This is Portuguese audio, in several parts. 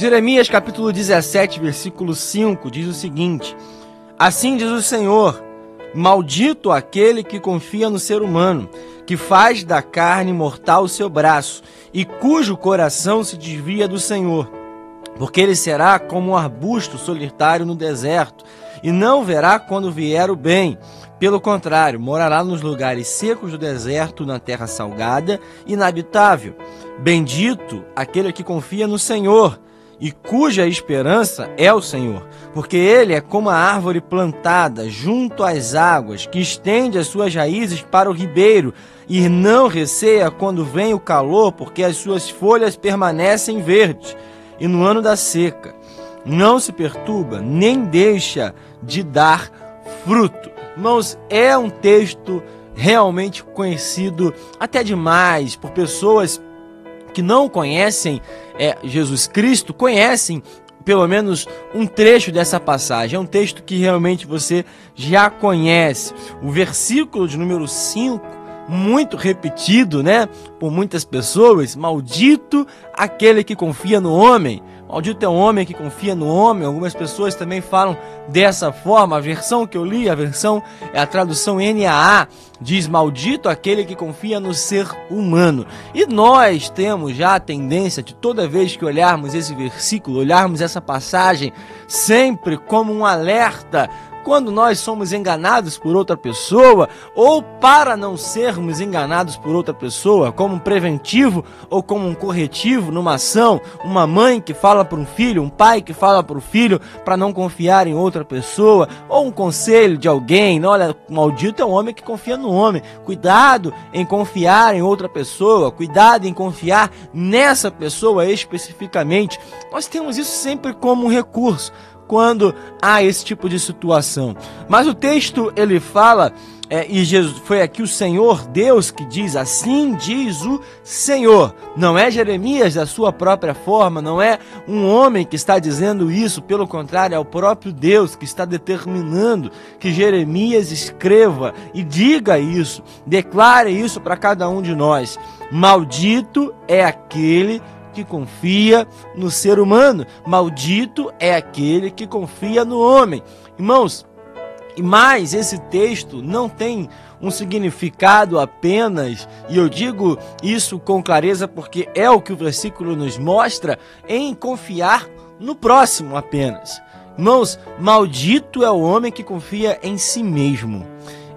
Jeremias capítulo 17, versículo 5 diz o seguinte: Assim diz o Senhor: Maldito aquele que confia no ser humano, que faz da carne mortal o seu braço e cujo coração se desvia do Senhor. Porque ele será como um arbusto solitário no deserto e não verá quando vier o bem. Pelo contrário, morará nos lugares secos do deserto, na terra salgada inabitável. Bendito aquele que confia no Senhor e cuja esperança é o Senhor, porque ele é como a árvore plantada junto às águas, que estende as suas raízes para o ribeiro e não receia quando vem o calor, porque as suas folhas permanecem verdes. E no ano da seca, não se perturba, nem deixa de dar fruto. Irmãos, é um texto realmente conhecido até demais por pessoas que não conhecem é, Jesus Cristo, conhecem pelo menos um trecho dessa passagem. É um texto que realmente você já conhece. O versículo de número 5, muito repetido, né, por muitas pessoas, maldito aquele que confia no homem. Maldito é o homem que confia no homem. Algumas pessoas também falam dessa forma. A versão que eu li, a versão é a tradução NAA, diz: Maldito aquele que confia no ser humano. E nós temos já a tendência de toda vez que olharmos esse versículo, olharmos essa passagem, sempre como um alerta quando nós somos enganados por outra pessoa, ou para não sermos enganados por outra pessoa, como um preventivo ou como um corretivo numa ação, uma mãe que fala para um filho, um pai que fala para o filho para não confiar em outra pessoa, ou um conselho de alguém, olha, maldito é o homem que confia no homem. Cuidado em confiar em outra pessoa, cuidado em confiar nessa pessoa especificamente. Nós temos isso sempre como um recurso quando há esse tipo de situação. Mas o texto ele fala, é, e Jesus, foi aqui o Senhor Deus que diz, assim diz o Senhor. Não é Jeremias da sua própria forma, não é um homem que está dizendo isso, pelo contrário, é o próprio Deus que está determinando que Jeremias escreva e diga isso, declare isso para cada um de nós. Maldito é aquele que que confia no ser humano. Maldito é aquele que confia no homem. Irmãos, e mais esse texto não tem um significado apenas, e eu digo isso com clareza porque é o que o versículo nos mostra, em confiar no próximo apenas. Irmãos, maldito é o homem que confia em si mesmo.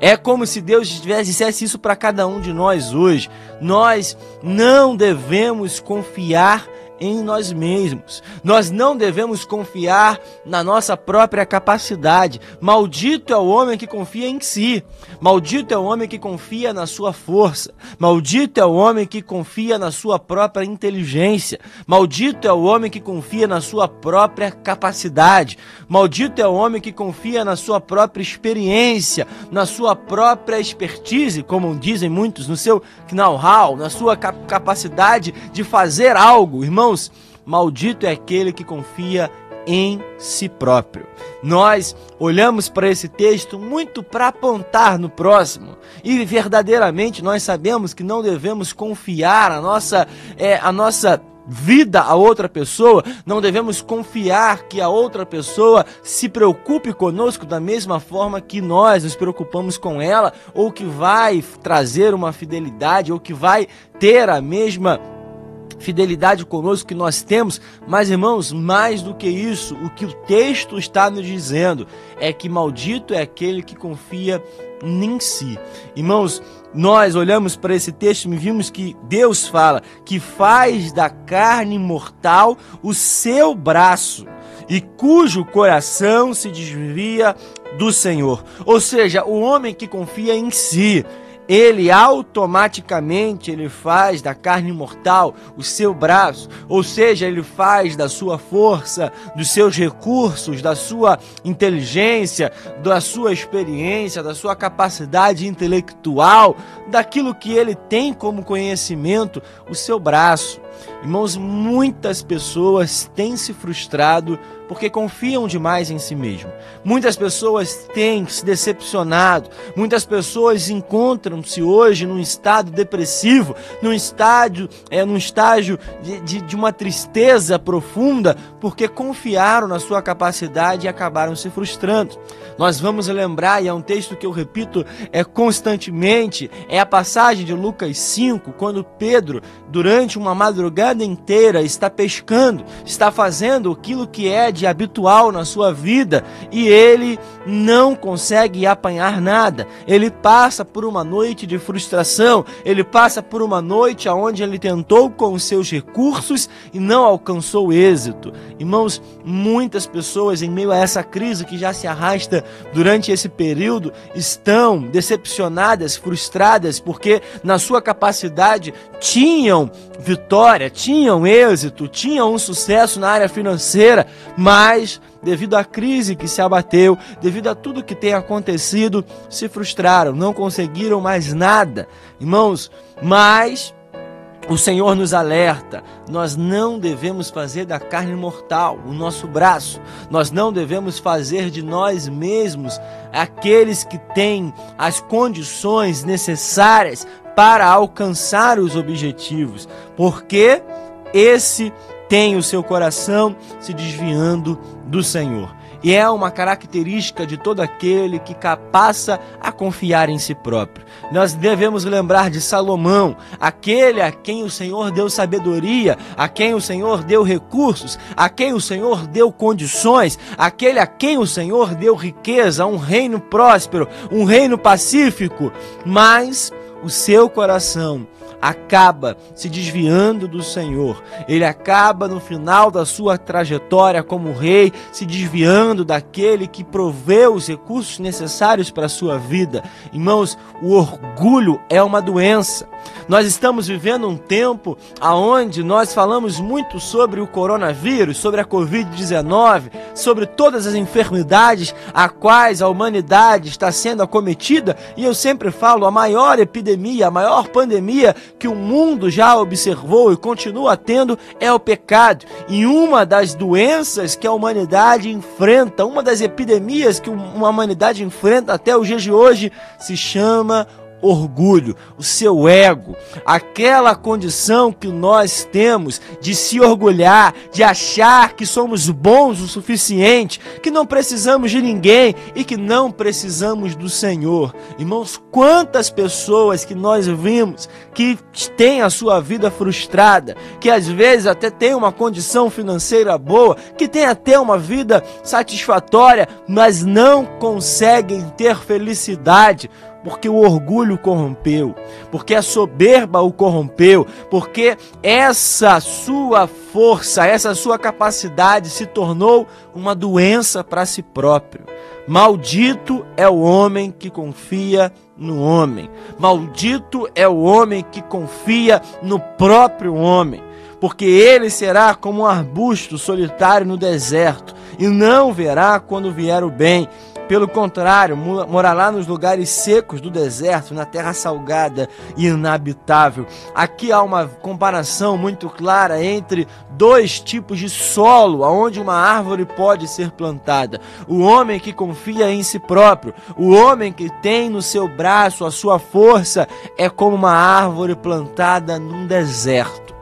É como se Deus dissesse isso para cada um de nós hoje. Nós não devemos confiar em nós mesmos. Nós não devemos confiar na nossa própria capacidade. Maldito é o homem que confia em si. Maldito é o homem que confia na sua força. Maldito é o homem que confia na sua própria inteligência. Maldito é o homem que confia na sua própria capacidade. Maldito é o homem que confia na sua própria experiência, na sua própria expertise, como dizem muitos, no seu know-how, na sua capacidade de fazer algo. Irmão, Irmãos, maldito é aquele que confia em si próprio. Nós olhamos para esse texto muito para apontar no próximo e verdadeiramente nós sabemos que não devemos confiar a nossa é, a nossa vida a outra pessoa, não devemos confiar que a outra pessoa se preocupe conosco da mesma forma que nós nos preocupamos com ela, ou que vai trazer uma fidelidade, ou que vai ter a mesma fidelidade conosco que nós temos, mas irmãos, mais do que isso, o que o texto está nos dizendo é que maldito é aquele que confia em si. Irmãos, nós olhamos para esse texto e vimos que Deus fala que faz da carne mortal o seu braço e cujo coração se desvia do Senhor. Ou seja, o homem que confia em si, ele automaticamente ele faz da carne mortal o seu braço, ou seja, ele faz da sua força, dos seus recursos, da sua inteligência, da sua experiência, da sua capacidade intelectual, daquilo que ele tem como conhecimento, o seu braço. Irmãos, muitas pessoas têm se frustrado porque confiam demais em si mesmo. Muitas pessoas têm se decepcionado, muitas pessoas encontram-se hoje num estado depressivo, num estágio, é, num estágio de, de, de uma tristeza profunda, porque confiaram na sua capacidade e acabaram se frustrando. Nós vamos lembrar, e é um texto que eu repito é constantemente, é a passagem de Lucas 5, quando Pedro, durante uma madrugada inteira, está pescando, está fazendo aquilo que é de habitual na sua vida e ele não consegue apanhar nada. Ele passa por uma noite de frustração, ele passa por uma noite onde ele tentou com os seus recursos e não alcançou êxito. Irmãos, muitas pessoas em meio a essa crise que já se arrasta durante esse período estão decepcionadas, frustradas, porque na sua capacidade tinham vitória, tinham êxito, tinham um sucesso na área financeira, mas devido à crise que se abateu, devido a tudo que tem acontecido, se frustraram, não conseguiram mais nada. Irmãos, mas o Senhor nos alerta: nós não devemos fazer da carne mortal o nosso braço, nós não devemos fazer de nós mesmos aqueles que têm as condições necessárias para alcançar os objetivos, porque esse tem o seu coração se desviando do Senhor. E é uma característica de todo aquele que passa a confiar em si próprio. Nós devemos lembrar de Salomão, aquele a quem o Senhor deu sabedoria, a quem o Senhor deu recursos, a quem o Senhor deu condições, aquele a quem o Senhor deu riqueza, um reino próspero, um reino pacífico, mas o seu coração acaba se desviando do Senhor. Ele acaba no final da sua trajetória como rei se desviando daquele que proveu os recursos necessários para a sua vida. Irmãos, o orgulho é uma doença. Nós estamos vivendo um tempo aonde nós falamos muito sobre o coronavírus, sobre a COVID-19, sobre todas as enfermidades a quais a humanidade está sendo acometida, e eu sempre falo, a maior epidemia, a maior pandemia que o mundo já observou e continua tendo é o pecado. E uma das doenças que a humanidade enfrenta, uma das epidemias que uma humanidade enfrenta até os dias de hoje, se chama orgulho, o seu ego, aquela condição que nós temos de se orgulhar, de achar que somos bons o suficiente, que não precisamos de ninguém e que não precisamos do Senhor. Irmãos, quantas pessoas que nós vimos que têm a sua vida frustrada, que às vezes até tem uma condição financeira boa, que tem até uma vida satisfatória, mas não conseguem ter felicidade porque o orgulho corrompeu, porque a soberba o corrompeu, porque essa sua força, essa sua capacidade se tornou uma doença para si próprio. Maldito é o homem que confia no homem. Maldito é o homem que confia no próprio homem, porque ele será como um arbusto solitário no deserto e não verá quando vier o bem pelo contrário, morará nos lugares secos do deserto, na terra salgada e inabitável. Aqui há uma comparação muito clara entre dois tipos de solo aonde uma árvore pode ser plantada. O homem que confia em si próprio, o homem que tem no seu braço a sua força, é como uma árvore plantada num deserto.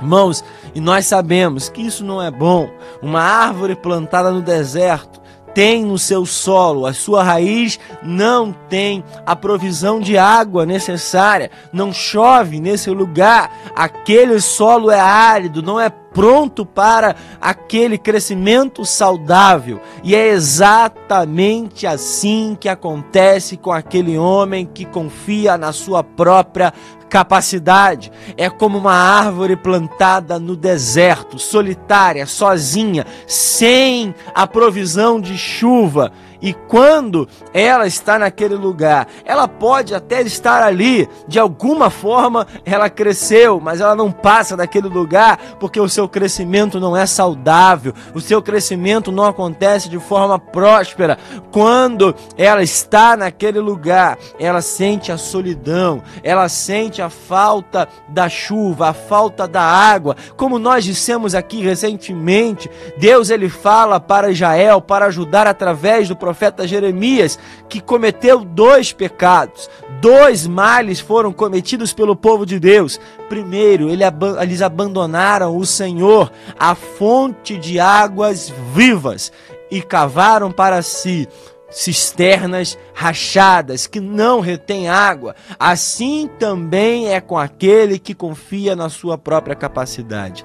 Irmãos, e nós sabemos que isso não é bom. Uma árvore plantada no deserto tem no seu solo, a sua raiz não tem a provisão de água necessária, não chove nesse lugar, aquele solo é árido, não é pronto para aquele crescimento saudável. E é exatamente assim que acontece com aquele homem que confia na sua própria capacidade. É como uma árvore plantada no deserto, solitária, sozinha, sem a provisão de chuva. E quando ela está naquele lugar, ela pode até estar ali, de alguma forma ela cresceu, mas ela não passa daquele lugar porque o seu crescimento não é saudável, o seu crescimento não acontece de forma próspera. Quando ela está naquele lugar, ela sente a solidão, ela sente a falta da chuva, a falta da água. Como nós dissemos aqui recentemente, Deus ele fala para Israel para ajudar através do profeta Jeremias que cometeu dois pecados, dois males foram cometidos pelo povo de Deus. Primeiro, eles abandonaram o Senhor, a fonte de águas vivas, e cavaram para si cisternas rachadas que não retêm água. Assim também é com aquele que confia na sua própria capacidade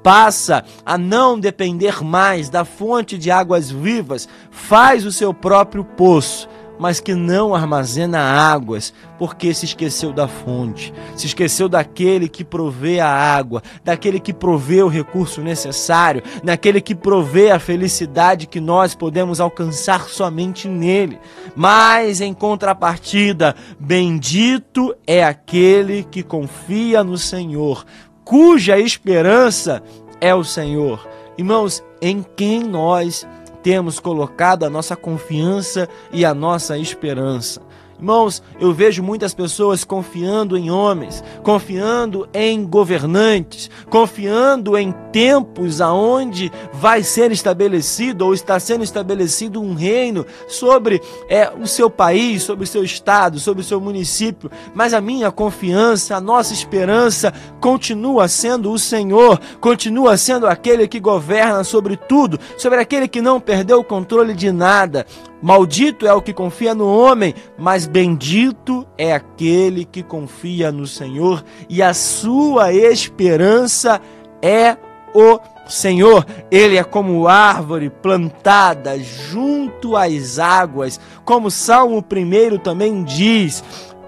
passa a não depender mais da fonte de águas vivas, faz o seu próprio poço mas que não armazena águas, porque se esqueceu da fonte, se esqueceu daquele que provê a água, daquele que provê o recurso necessário, daquele que provê a felicidade que nós podemos alcançar somente nele. Mas em contrapartida, bendito é aquele que confia no Senhor, cuja esperança é o Senhor. Irmãos, em quem nós temos colocado a nossa confiança e a nossa esperança. Irmãos, eu vejo muitas pessoas confiando em homens, confiando em governantes, confiando em tempos aonde vai ser estabelecido ou está sendo estabelecido um reino sobre é, o seu país, sobre o seu estado, sobre o seu município. Mas a minha confiança, a nossa esperança continua sendo o Senhor, continua sendo aquele que governa sobre tudo, sobre aquele que não perdeu o controle de nada. Maldito é o que confia no homem, mas bendito é aquele que confia no Senhor e a sua esperança é o Senhor. Ele é como árvore plantada junto às águas, como Salmo 1 também diz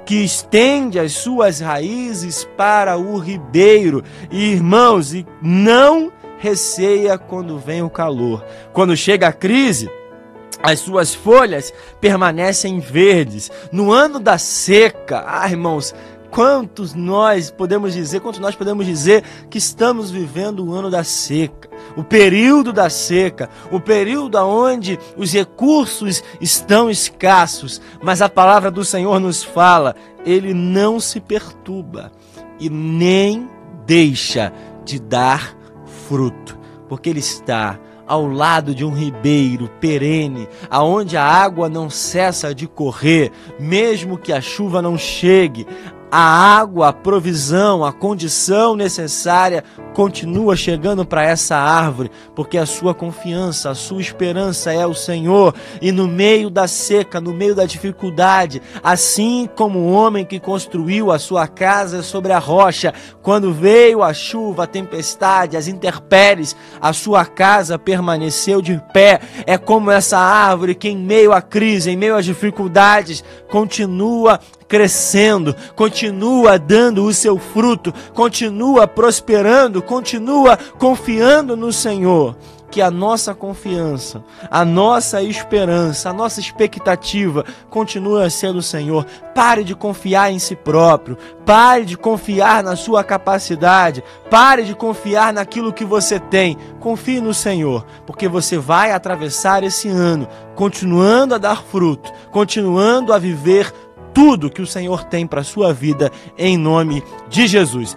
que estende as suas raízes para o ribeiro. E, irmãos, não receia quando vem o calor. Quando chega a crise, as suas folhas permanecem verdes. No ano da seca, ah, irmãos, quantos nós podemos dizer, quantos nós podemos dizer que estamos vivendo o ano da seca, o período da seca, o período onde os recursos estão escassos, mas a palavra do Senhor nos fala, ele não se perturba e nem deixa de dar fruto, porque ele está ao lado de um ribeiro perene, aonde a água não cessa de correr, mesmo que a chuva não chegue, a água, a provisão, a condição necessária continua chegando para essa árvore, porque a sua confiança, a sua esperança é o Senhor. E no meio da seca, no meio da dificuldade, assim como o homem que construiu a sua casa sobre a rocha, quando veio a chuva, a tempestade, as intempéries, a sua casa permaneceu de pé. É como essa árvore que em meio à crise, em meio às dificuldades, continua crescendo, continua dando o seu fruto, continua prosperando, continua confiando no Senhor que a nossa confiança, a nossa esperança, a nossa expectativa continua sendo o Senhor. Pare de confiar em si próprio, pare de confiar na sua capacidade, pare de confiar naquilo que você tem. Confie no Senhor, porque você vai atravessar esse ano continuando a dar fruto, continuando a viver tudo que o Senhor tem para a sua vida em nome de Jesus.